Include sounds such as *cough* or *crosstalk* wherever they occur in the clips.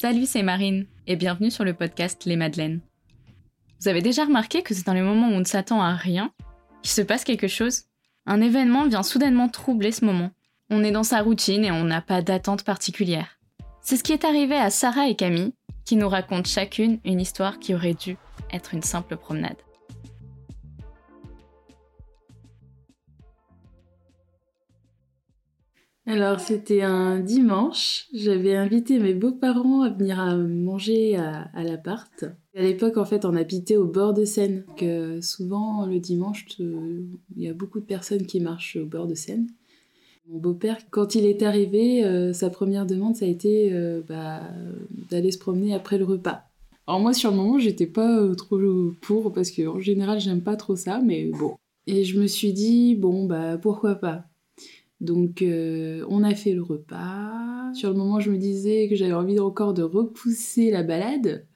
Salut, c'est Marine et bienvenue sur le podcast Les Madeleines. Vous avez déjà remarqué que c'est dans les moments où on ne s'attend à rien qu'il se passe quelque chose? Un événement vient soudainement troubler ce moment. On est dans sa routine et on n'a pas d'attente particulière. C'est ce qui est arrivé à Sarah et Camille, qui nous racontent chacune une histoire qui aurait dû être une simple promenade. Alors, c'était un dimanche. J'avais invité mes beaux-parents à venir manger à, l'appart. À l'époque, en fait, on habitait au bord de Seine. Que souvent, le dimanche, il y a beaucoup de personnes qui marchent au bord de Seine. Mon beau-père, quand il est arrivé, euh, sa première demande, ça a été euh, bah, d'aller se promener après le repas. Alors moi, sur le moment, j'étais pas euh, trop pour, parce qu'en général, j'aime pas trop ça, mais bon. Et je me suis dit, bon, bah pourquoi pas donc on a fait le repas. Sur le moment, je me disais que j'avais envie encore de repousser la balade.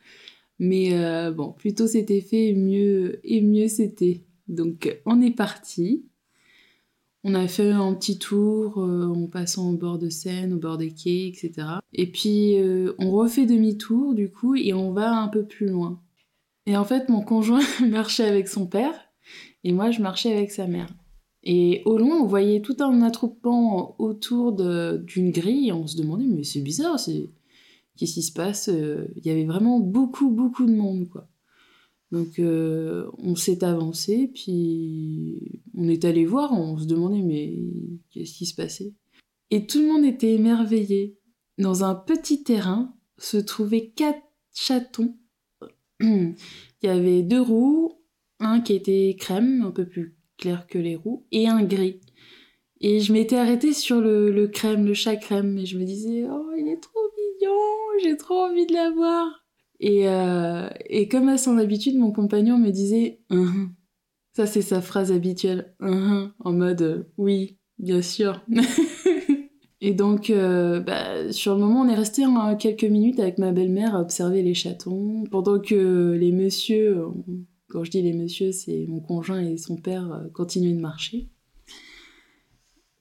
Mais bon, plutôt c'était fait mieux, et mieux c'était. Donc on est parti. On a fait un petit tour euh, en passant au bord de Seine, au bord des quais, etc. Et puis euh, on refait demi-tour du coup et on va un peu plus loin. Et en fait, mon conjoint *laughs* marchait avec son père et moi je marchais avec sa mère. Et au loin, on voyait tout un attroupement autour d'une grille on se demandait mais c'est bizarre, qu'est-ce qui se passe euh, Il y avait vraiment beaucoup beaucoup de monde quoi. Donc euh, on s'est avancé, puis on est allé voir, on se demandait mais qu'est-ce qui se passait? Et tout le monde était émerveillé. Dans un petit terrain se trouvaient quatre chatons. *clears throat* Il y avait deux roues, un qui était crème, un peu plus clair que les roues, et un gris. Et je m'étais arrêtée sur le, le, crème, le chat crème, et je me disais, oh, il est trop mignon, j'ai trop envie de l'avoir. Et, euh, et comme à son habitude, mon compagnon me disait uh-huh. Ça, c'est sa phrase habituelle. En mode euh, Oui, bien sûr. *laughs* et donc, euh, bah, sur le moment, on est resté quelques minutes avec ma belle-mère à observer les chatons, pendant que les messieurs, quand je dis les messieurs, c'est mon conjoint et son père, continuaient de marcher.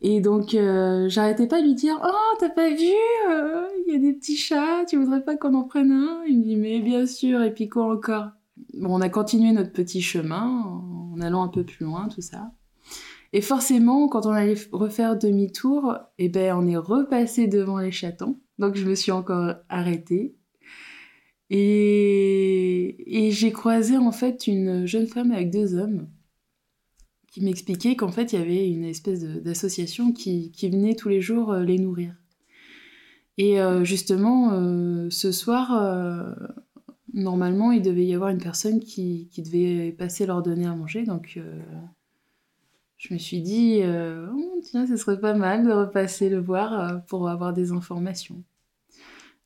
Et donc, euh, j'arrêtais pas de lui dire Oh, t'as pas vu euh, Il y a des petits chats, tu voudrais pas qu'on en prenne un? Il me dit Mais bien sûr, et puis quoi encore? Bon, on a continué notre petit chemin en allant un peu plus loin, tout ça. Et forcément, quand on allait refaire demi-tour, eh ben, on est repassé devant les chatons. Donc, je me suis encore arrêtée. Et, et j'ai croisé en fait une jeune femme avec deux hommes qui m'expliquait qu'en fait, il y avait une espèce d'association qui, venait tous les jours euh, les nourrir. Et euh, justement, euh, ce soir, normalement, il devait y avoir une personne qui, qui, devait passer leur donner à manger. Donc, je me suis dit, oh, tiens, ce serait pas mal de repasser le voir pour avoir des informations.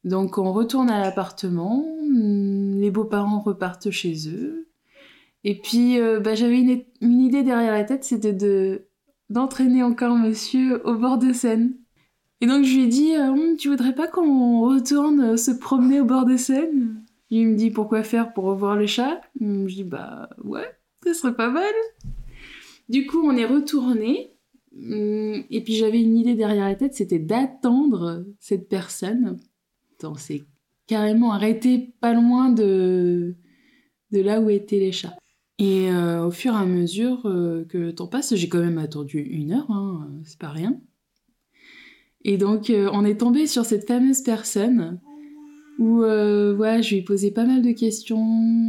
Donc, on retourne à l'appartement. Les beaux-parents repartent chez eux. Et puis, euh, bah, j'avais une, idée derrière la tête, c'était de d'entraîner encore monsieur au bord de Seine. Et donc, je lui ai dit, euh, tu voudrais pas qu'on retourne euh, se promener au bord de Seine? Il me dit, pourquoi faire Pour revoir les chats hum, Je dis, bah ouais, ce serait pas mal. Du coup, on est retourné. Hum, et puis, j'avais une idée derrière la tête, c'était d'attendre cette personne. On s'est carrément arrêté pas loin de, là où étaient les chats. Et euh, au fur et à mesure euh, que le temps passe, j'ai quand même attendu une heure, hein, c'est pas rien. Et donc euh, on est tombé sur cette fameuse personne où ouais, je lui posais pas mal de questions.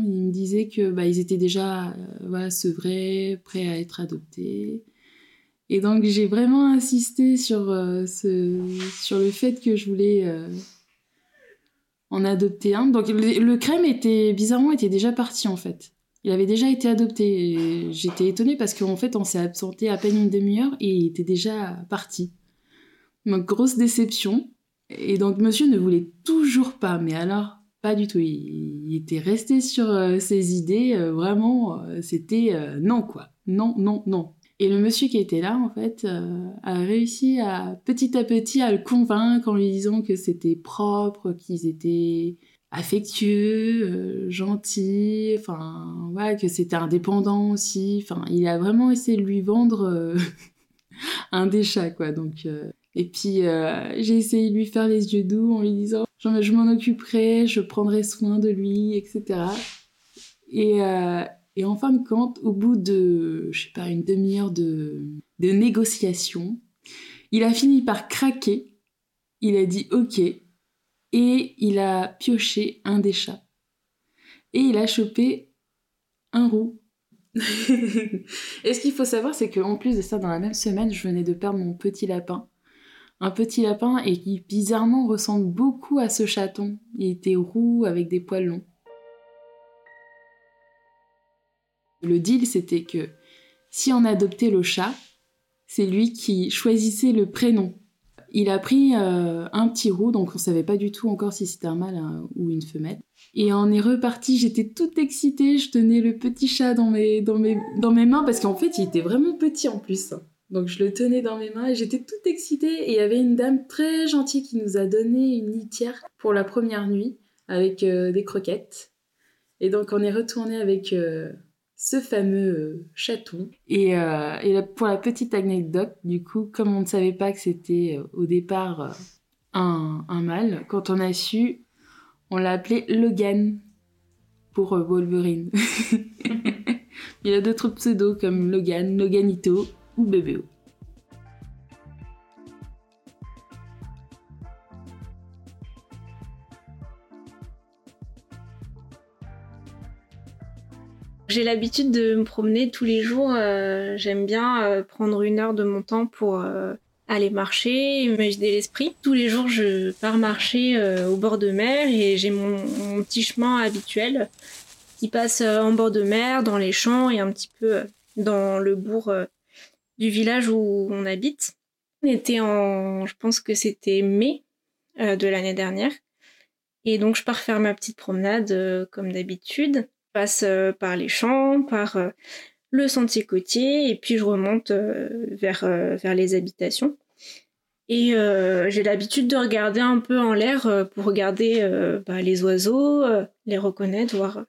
Il me disait que bah, ils étaient déjà voilà, sevrés, prêts à être adoptés. Et donc j'ai vraiment insisté sur, ce, sur le fait que je voulais en adopter un. Donc le, crème était bizarrement était déjà parti en fait. Il avait déjà été adopté. J'étais étonnée parce qu'en fait, on s'est absenté à peine une demi-heure et il était déjà parti. Donc, grosse déception. Et donc, monsieur ne voulait toujours pas, mais alors, pas du tout. Il, était resté sur euh, ses idées. Euh, vraiment, euh, c'était non, quoi. Non, non, non. Et le monsieur qui était là, en fait, a réussi à petit à petit à le convaincre en lui disant que c'était propre, qu'ils étaient affectueux, euh, gentil, enfin ouais, que c'était indépendant aussi. Enfin, il a vraiment essayé de lui vendre euh, *laughs* un des chats quoi. Donc euh, et puis j'ai essayé de lui faire les yeux doux en lui disant Genre, je m'en occuperai, je prendrai soin de lui, etc. Et, euh, et en fin de compte, au bout de, je sais pas, une demi-heure de, de négociation, il a fini par craquer. Il a dit OK. Et il a pioché un des chats. Et il a chopé un roux. *laughs* et ce qu'il faut savoir, c'est qu'en plus de ça, dans la même semaine, je venais de perdre mon petit lapin. Un petit lapin et qui bizarrement ressemble beaucoup à ce chaton. Il était roux avec des poils longs. Le deal, c'était que si on adoptait le chat, c'est lui qui choisissait le prénom. Il a pris euh, un petit roux, donc on savait pas du tout encore si c'était un mâle hein, ou une femelle. Et on est reparti, j'étais toute excitée, je tenais le petit chat dans mes, dans mes, dans mes mains, parce qu'en fait il était vraiment petit en plus. Donc je le tenais dans mes mains et j'étais toute excitée. Et il y avait une dame très gentille qui nous a donné une litière pour la première nuit, avec euh, des croquettes. Et donc on est retourné avec... Euh, ce fameux euh, chaton. Et, euh, pour la petite anecdote, du coup, comme on ne savait pas que c'était euh, au départ un, un, mâle, quand on a su, on l'a appelé Logan pour Wolverine. *laughs* Il a d'autres pseudos comme Logan, Loganito ou Bébéo. J'ai l'habitude de me promener tous les jours. Euh, j'aime bien euh, prendre une heure de mon temps pour euh, aller marcher, imaginer l'esprit. Tous les jours, je pars marcher au bord de mer et j'ai mon, petit chemin habituel qui passe en bord de mer, dans les champs et un petit peu dans le bourg du village où on habite. On était en, je pense que c'était mai de l'année dernière. Et donc, je pars faire ma petite promenade comme d'habitude passe euh, par les champs, par euh, le sentier côtier, et puis je remonte euh, vers, vers les habitations. Et j'ai l'habitude de regarder un peu en l'air pour regarder bah, les oiseaux, les reconnaître, voir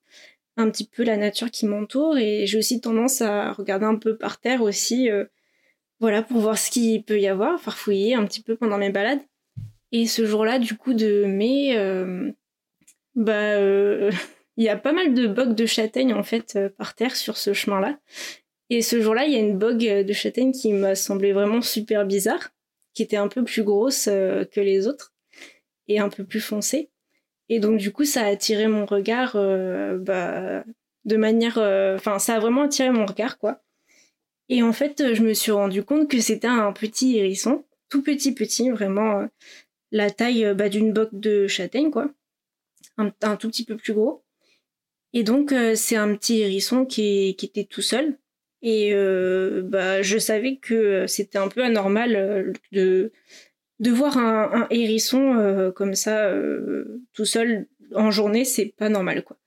un petit peu la nature qui m'entoure. Et j'ai aussi tendance à regarder un peu par terre aussi, voilà, pour voir ce qu'il peut y avoir, farfouiller un petit peu pendant mes balades. Et ce jour-là, du coup, de mai, bah, *laughs* il y a pas mal de bogues de châtaigne en fait euh, par terre sur ce chemin-là. Et ce jour-là, il y a une bogue euh, de châtaigne qui m'a semblé vraiment super bizarre, qui était un peu plus grosse euh, que les autres et un peu plus foncée. Et donc du coup, ça a attiré mon regard bah, de manière, enfin, ça a vraiment attiré mon regard quoi. Et en fait, je me suis rendu compte que c'était un petit hérisson, tout petit petit, vraiment la taille bah, d'une bogue de châtaigne quoi, un tout petit peu plus gros. Et donc, euh, c'est un petit hérisson qui, était tout seul. Et euh, bah, je savais que c'était un peu anormal euh, de, de voir un, un hérisson comme ça, tout seul en journée, c'est pas normal, quoi.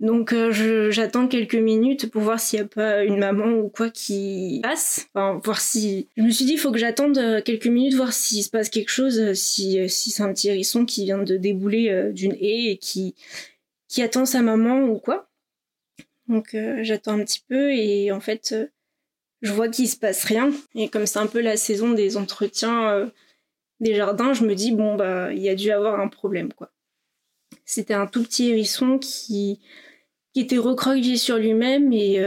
Donc j'attends quelques minutes pour voir s'il n'y a pas une maman ou quoi qui passe. Enfin, voir si. Je me suis dit, il faut que j'attende quelques minutes, voir s'il se passe quelque chose, si, si c'est un petit hérisson qui vient de débouler d'une haie et qui, qui attend sa maman ou quoi. Donc euh, j'attends un petit peu et en fait euh, je vois qu'il se passe rien. Et comme c'est un peu la saison des entretiens euh, des jardins, je me dis bon bah il y a dû avoir un problème quoi. C'était un tout petit hérisson qui, qui était recroquevillé sur lui-même et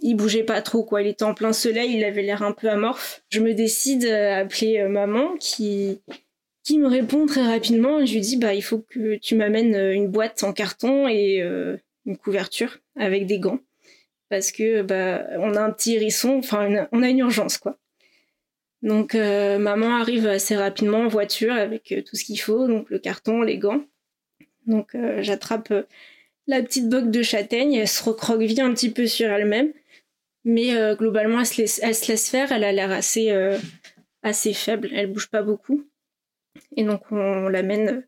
il bougeait pas trop quoi. Il était en plein soleil, il avait l'air un peu amorphe. Je me décide à appeler maman qui qui me répond très rapidement je lui dis bah il faut que tu m'amènes euh, une boîte en carton et euh, une couverture avec des gants. Parce que bah on a un petit hérisson enfin on a une urgence quoi. Donc euh, maman arrive assez rapidement en voiture avec tout ce qu'il faut donc le carton les gants. Donc j'attrape la petite boque de châtaigne elle se recroqueville un petit peu sur elle-même mais globalement elle se, laisse, elle se laisse faire elle a l'air assez assez faible elle bouge pas beaucoup et donc on, l'amène,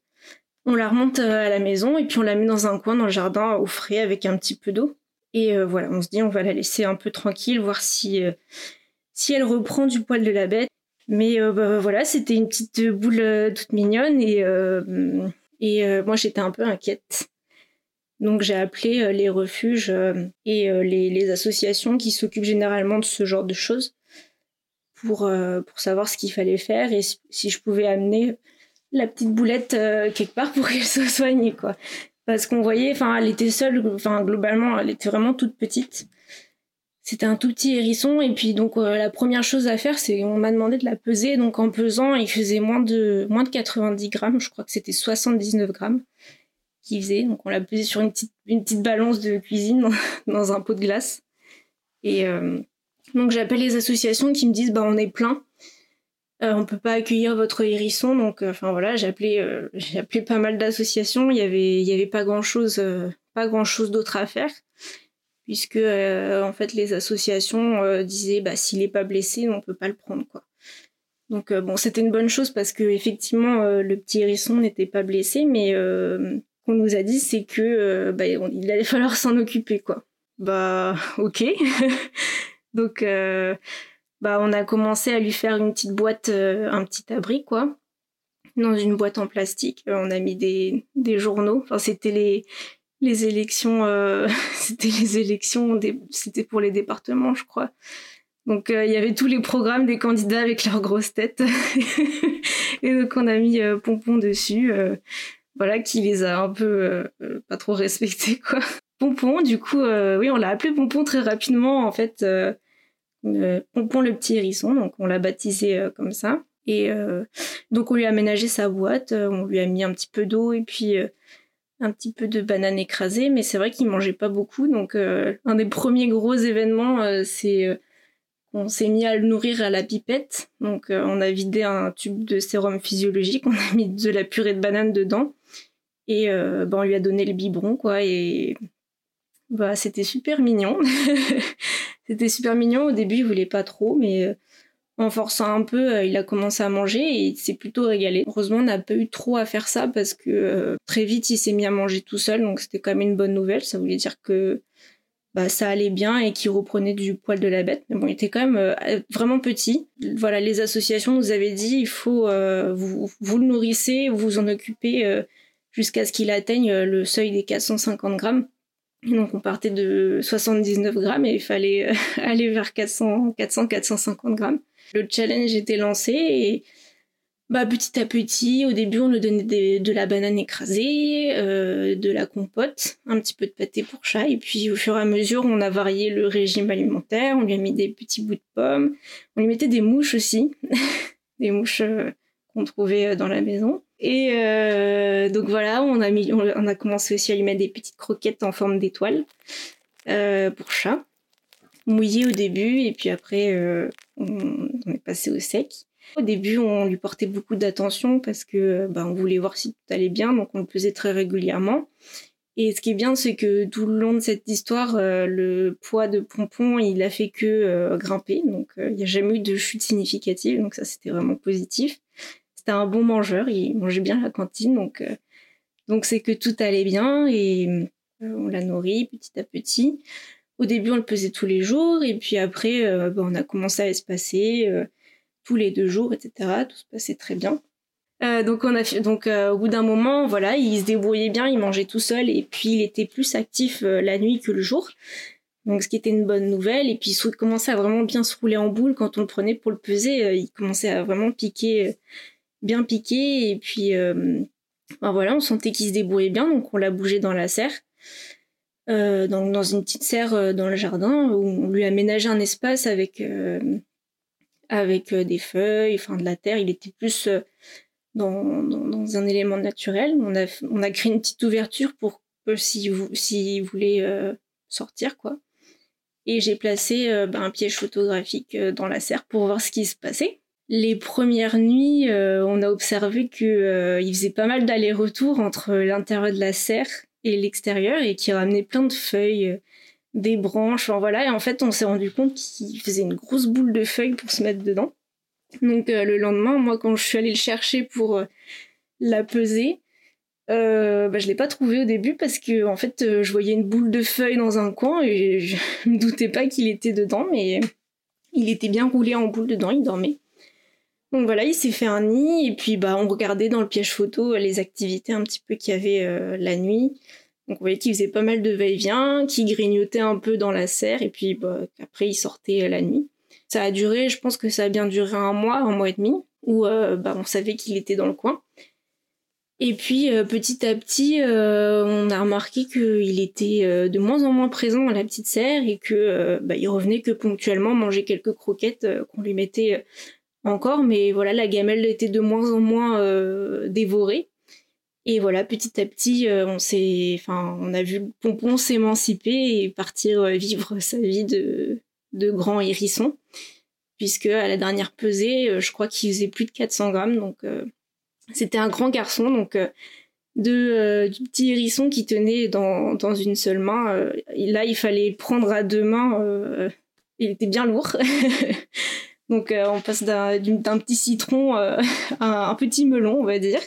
on la remonte à la maison et puis on la met dans un coin dans le jardin au frais avec un petit peu d'eau. Et euh, voilà, on se dit on va la laisser un peu tranquille, voir si, euh, si elle reprend du poil de la bête. Mais euh, bah, voilà, c'était une petite boule toute mignonne et, et moi j'étais un peu inquiète. Donc j'ai appelé les refuges et les, associations qui s'occupent généralement de ce genre de choses pour, pour savoir ce qu'il fallait faire et si je pouvais amener la petite boulette quelque part pour *laughs* qu'elle soit soignée, quoi. Parce qu'on voyait, enfin, elle était seule, enfin, globalement, elle était vraiment toute petite. C'était un tout petit hérisson et puis donc la première chose à faire c'est on m'a demandé de la peser donc en pesant il faisait moins de moins de 90 grammes je crois que c'était 79 grammes qu'il faisait donc on l'a pesé sur une petite une petite balance de cuisine dans *laughs* un pot de glace et donc j'appelle les associations qui me disent bah on est plein, euh, on peut pas accueillir votre hérisson donc euh, enfin voilà j'ai appelé euh, *laughs* pas mal d'associations. Il y avait il y avait pas grand chose euh, pas grand chose d'autre à faire puisque en fait les associations disaient bah s'il est pas blessé on peut pas le prendre quoi. Donc bon c'était une bonne chose parce que effectivement le petit hérisson n'était pas blessé mais qu'on nous a dit c'est que bah, il allait *laughs* falloir s'en occuper quoi. Bah ok *laughs* Donc, euh, bah, on a commencé à lui faire une petite boîte, euh, un petit abri, quoi, dans une boîte en plastique. Euh, on a mis des, des journaux. Enfin, c'était les, les élections, *laughs* c'était les élections, c'était pour les départements, je crois. Donc il y avait tous les programmes des candidats avec leurs grosses têtes. *laughs* et donc on a mis Pompon dessus, voilà, qui les a un peu pas trop respectés, quoi. Pompon, du coup, oui, on l'a appelé Pompon très rapidement, en fait. Pompon le petit hérisson, donc on l'a baptisé euh, comme ça. Et euh, donc on lui a aménagé sa boîte, on lui a mis un petit peu d'eau et puis un petit peu de banane écrasée, mais c'est vrai qu'il mangeait pas beaucoup. Donc un des premiers gros événements, c'est qu'on s'est mis à le nourrir à la pipette. Donc on a vidé un tube de sérum physiologique, *laughs* on a mis de la purée de banane dedans et ben, on lui a donné le biberon quoi et bah c'était super mignon. *laughs* C'était super mignon. Au début, il voulait pas trop, mais euh, en forçant un peu, euh, il a commencé à manger et il s'est plutôt régalé. Heureusement, on n'a pas eu trop à faire ça parce que euh, très vite, il s'est mis à manger tout seul, donc c'était quand même une bonne nouvelle. Ça voulait dire que bah, ça allait bien et qu'il reprenait du poil de la bête. Mais bon, il était quand même vraiment petit. Voilà, les associations nous avaient dit il faut vous, le nourrissez, vous vous en occupez jusqu'à ce qu'il atteigne le seuil des 450 grammes. Donc on partait de 79 grammes et il fallait euh, *laughs* aller vers 400, 400, 450 grammes. Le challenge était lancé et bah, petit à petit, au début on lui donnait de la banane écrasée, euh, de la compote, un petit peu de pâté pour chat et puis au fur et à mesure on a varié le régime alimentaire, on lui a mis des petits bouts de pommes, on lui mettait des mouches aussi, *laughs* des mouches euh, qu'on trouvait dans la maison. Et euh, donc voilà, on a, commencé aussi à lui mettre des petites croquettes en forme d'étoile euh, pour chat, mouillé au début, et puis après euh, on, est passé au sec. Au début, on lui portait beaucoup d'attention parce que bah, on voulait voir si tout allait bien, donc on le pesait très régulièrement. Et ce qui est bien, c'est que tout le long de cette histoire, le poids de Pompon, il a fait que grimper, donc il n'y a jamais eu de chute significative, donc ça c'était vraiment positif c'était un bon mangeur, il mangeait bien la cantine, donc euh, donc c'est que tout allait bien et euh, on l'a nourri petit à petit. Au début, on le pesait tous les jours et puis après, euh, bah, on a commencé à espacer tous les deux jours, etc. Tout se passait très bien. donc on a donc au bout d'un moment, voilà, il se débrouillait bien, il mangeait tout seul et puis il était plus actif la nuit que le jour. Donc ce qui était une bonne nouvelle et puis il commençait à vraiment bien se rouler en boule quand on le prenait pour le peser, il commençait à vraiment piquer bien piqué et puis euh, ben voilà, on sentait qu'il se débrouillait bien, donc on l'a bougé dans la serre. Euh, dans une petite serre euh, dans le jardin où on lui a aménagé un espace avec avec des feuilles, enfin de la terre. Il était plus dans, dans, un élément naturel. On a on a créé une petite ouverture pour si vous si voulait sortir quoi. Et j'ai placé ben, un piège photographique dans la serre pour voir ce qui se passait. Les premières nuits, euh, on a observé qu'il euh, faisait pas mal d'allers-retours entre l'intérieur de la serre et l'extérieur et qu'il ramenait plein de feuilles, euh, des branches, enfin voilà. Et en fait, on s'est rendu compte qu'il faisait une grosse boule de feuilles pour se mettre dedans. Donc le lendemain, moi, quand je suis allée le chercher pour la peser, euh, bah, je l'ai pas trouvé au début parce que en fait, je voyais une boule de feuilles dans un coin et je *laughs* me doutais pas qu'il était dedans, mais il était bien roulé en boule dedans, il dormait. Donc voilà, il s'est fait un nid et puis bah on regardait dans le piège photo euh, les activités un petit peu qu'il y avait euh, la nuit. Donc on voyait qu'il faisait pas mal de va-et-vient, qu'il grignotait un peu dans la serre et puis bah, après il sortait euh, la nuit. Ça a duré, je pense que ça a bien duré un mois, un mois et demi, où bah, on savait qu'il était dans le coin. Et puis petit à petit, on a remarqué qu'il était de moins en moins présent dans la petite serre et que bah, revenait que ponctuellement manger quelques croquettes qu'on lui mettait encore, mais voilà, la gamelle était de moins en moins dévorée. Et voilà, petit à petit, on s'est, enfin, on a vu pompon s'émanciper et partir vivre *laughs* sa vie de, de grand hérisson, puisque à la dernière pesée, je crois qu'il faisait plus de 400 grammes, donc c'était un grand garçon, donc euh, de, euh, du petit hérisson qui tenait dans, dans une seule main. Euh, là, il fallait prendre à deux mains. il était bien lourd. *laughs* donc on passe d'un petit citron *laughs* à un petit melon, on va dire.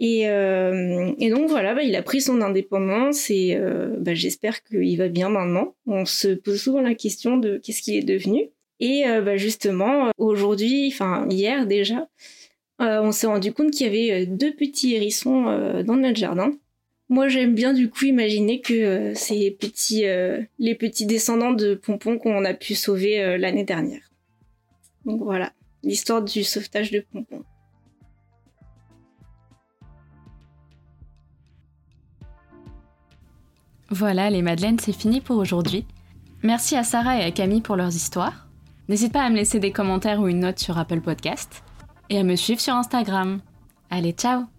Et, et donc voilà, bah, il a pris son indépendance et bah, j'espère qu'il va bien maintenant. On se pose souvent la question de qu'est-ce qu'il est devenu. Et bah, justement, aujourd'hui, enfin hier déjà, euh, on s'est rendu compte qu'il y avait euh, deux petits hérissons euh, dans notre jardin. Moi, j'aime bien du coup imaginer que c'est petits, les petits descendants de Pompon qu'on a pu sauver l'année dernière. Donc voilà, l'histoire du sauvetage de Pompon. Voilà, les Madeleines, c'est fini pour aujourd'hui. Merci à Sarah et à Camille pour leurs histoires. N'hésite pas à me laisser des commentaires ou une note sur Apple Podcast et à me suivre sur Instagram. Allez, ciao